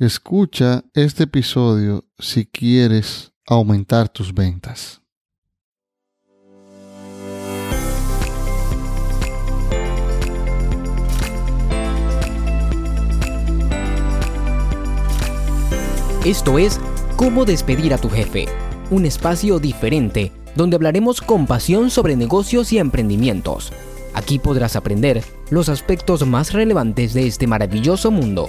Escucha este episodio si quieres aumentar tus ventas. Esto es Cómo despedir a tu jefe, un espacio diferente donde hablaremos con pasión sobre negocios y emprendimientos. Aquí podrás aprender los aspectos más relevantes de este maravilloso mundo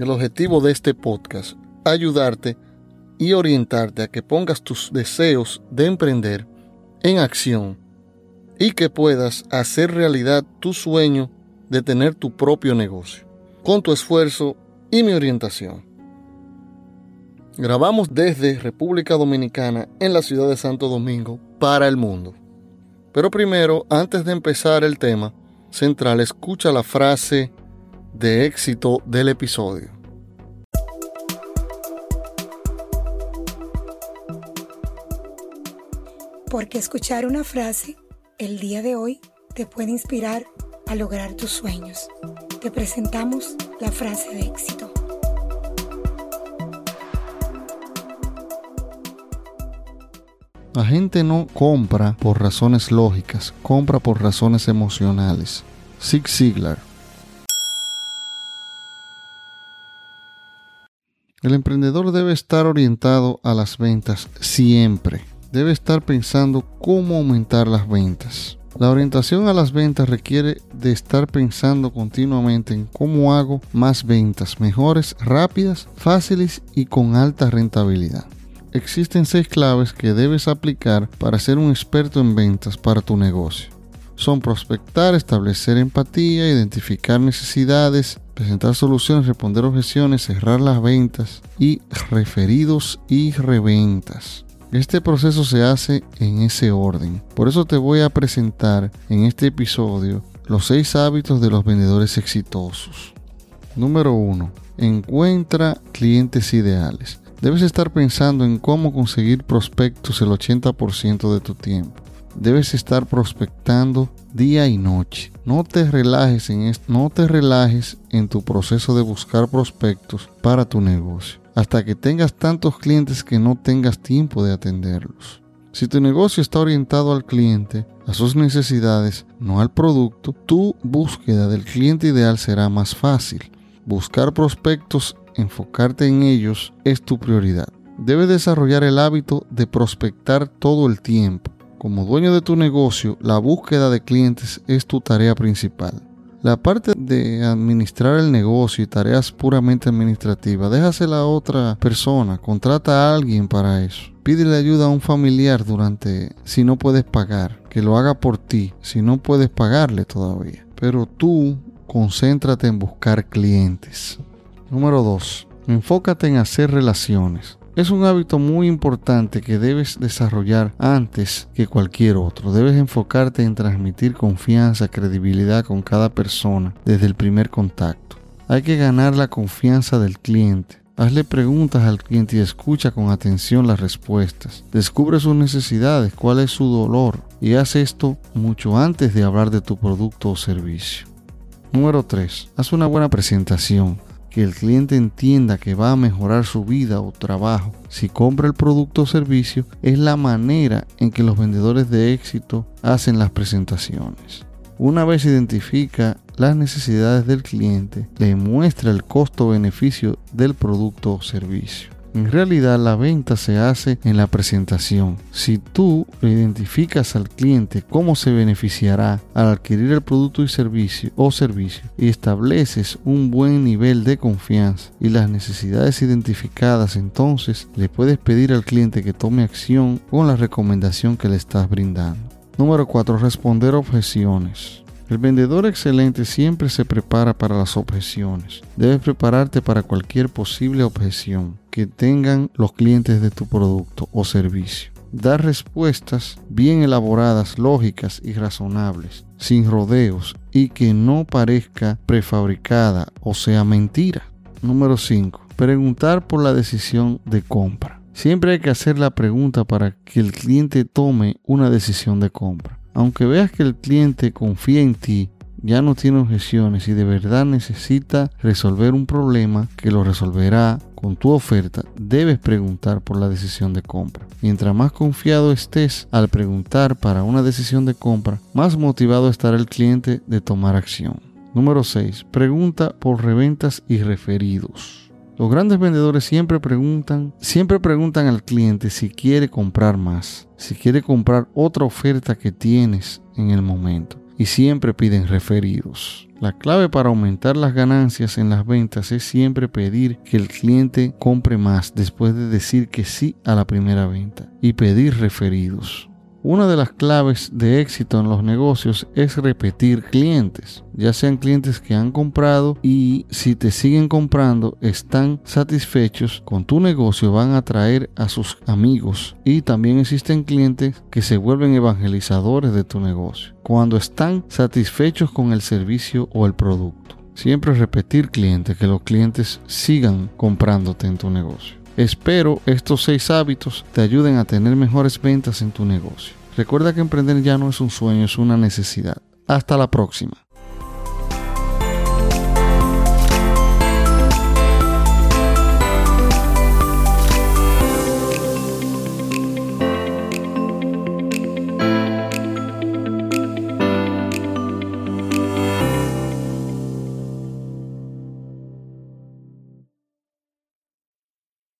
el objetivo de este podcast, ayudarte y orientarte a que pongas tus deseos de emprender en acción y que puedas hacer realidad tu sueño de tener tu propio negocio, con tu esfuerzo y mi orientación. Grabamos desde República Dominicana en la ciudad de Santo Domingo para el mundo. Pero primero, antes de empezar el tema central, escucha la frase de éxito del episodio. Porque escuchar una frase el día de hoy te puede inspirar a lograr tus sueños. Te presentamos la frase de éxito. La gente no compra por razones lógicas, compra por razones emocionales. Zig Ziglar. El emprendedor debe estar orientado a las ventas siempre. Debe estar pensando cómo aumentar las ventas. La orientación a las ventas requiere de estar pensando continuamente en cómo hago más ventas mejores, rápidas, fáciles y con alta rentabilidad. Existen seis claves que debes aplicar para ser un experto en ventas para tu negocio. Son prospectar, establecer empatía, identificar necesidades, presentar soluciones, responder objeciones, cerrar las ventas y referidos y reventas. Este proceso se hace en ese orden. Por eso te voy a presentar en este episodio los seis hábitos de los vendedores exitosos. Número 1. Encuentra clientes ideales. Debes estar pensando en cómo conseguir prospectos el 80% de tu tiempo. Debes estar prospectando día y noche. No te relajes en no te relajes en tu proceso de buscar prospectos para tu negocio hasta que tengas tantos clientes que no tengas tiempo de atenderlos. Si tu negocio está orientado al cliente, a sus necesidades, no al producto, tu búsqueda del cliente ideal será más fácil. Buscar prospectos enfocarte en ellos es tu prioridad. Debes desarrollar el hábito de prospectar todo el tiempo. Como dueño de tu negocio, la búsqueda de clientes es tu tarea principal. La parte de administrar el negocio y tareas puramente administrativas, déjasela a otra persona, contrata a alguien para eso. Pídele ayuda a un familiar durante si no puedes pagar, que lo haga por ti, si no puedes pagarle todavía. Pero tú concéntrate en buscar clientes. Número 2. Enfócate en hacer relaciones. Es un hábito muy importante que debes desarrollar antes que cualquier otro. Debes enfocarte en transmitir confianza, credibilidad con cada persona desde el primer contacto. Hay que ganar la confianza del cliente. Hazle preguntas al cliente y escucha con atención las respuestas. Descubre sus necesidades, cuál es su dolor y haz esto mucho antes de hablar de tu producto o servicio. Número 3. Haz una buena presentación que el cliente entienda que va a mejorar su vida o trabajo si compra el producto o servicio es la manera en que los vendedores de éxito hacen las presentaciones. Una vez identifica las necesidades del cliente, le muestra el costo-beneficio del producto o servicio. En realidad la venta se hace en la presentación. Si tú identificas al cliente cómo se beneficiará al adquirir el producto y servicio o servicio y estableces un buen nivel de confianza y las necesidades identificadas, entonces le puedes pedir al cliente que tome acción con la recomendación que le estás brindando. Número 4. Responder objeciones. El vendedor excelente siempre se prepara para las objeciones. Debes prepararte para cualquier posible objeción que tengan los clientes de tu producto o servicio. Dar respuestas bien elaboradas, lógicas y razonables, sin rodeos y que no parezca prefabricada o sea mentira. Número 5. Preguntar por la decisión de compra. Siempre hay que hacer la pregunta para que el cliente tome una decisión de compra. Aunque veas que el cliente confía en ti, ya no tiene objeciones y de verdad necesita resolver un problema que lo resolverá con tu oferta, debes preguntar por la decisión de compra. Mientras más confiado estés al preguntar para una decisión de compra, más motivado estará el cliente de tomar acción. Número 6. Pregunta por reventas y referidos. Los grandes vendedores siempre preguntan, siempre preguntan al cliente si quiere comprar más, si quiere comprar otra oferta que tienes en el momento y siempre piden referidos. La clave para aumentar las ganancias en las ventas es siempre pedir que el cliente compre más después de decir que sí a la primera venta y pedir referidos. Una de las claves de éxito en los negocios es repetir clientes, ya sean clientes que han comprado y si te siguen comprando están satisfechos con tu negocio van a traer a sus amigos y también existen clientes que se vuelven evangelizadores de tu negocio cuando están satisfechos con el servicio o el producto. Siempre repetir clientes, que los clientes sigan comprándote en tu negocio. Espero estos seis hábitos te ayuden a tener mejores ventas en tu negocio. Recuerda que emprender ya no es un sueño, es una necesidad. Hasta la próxima.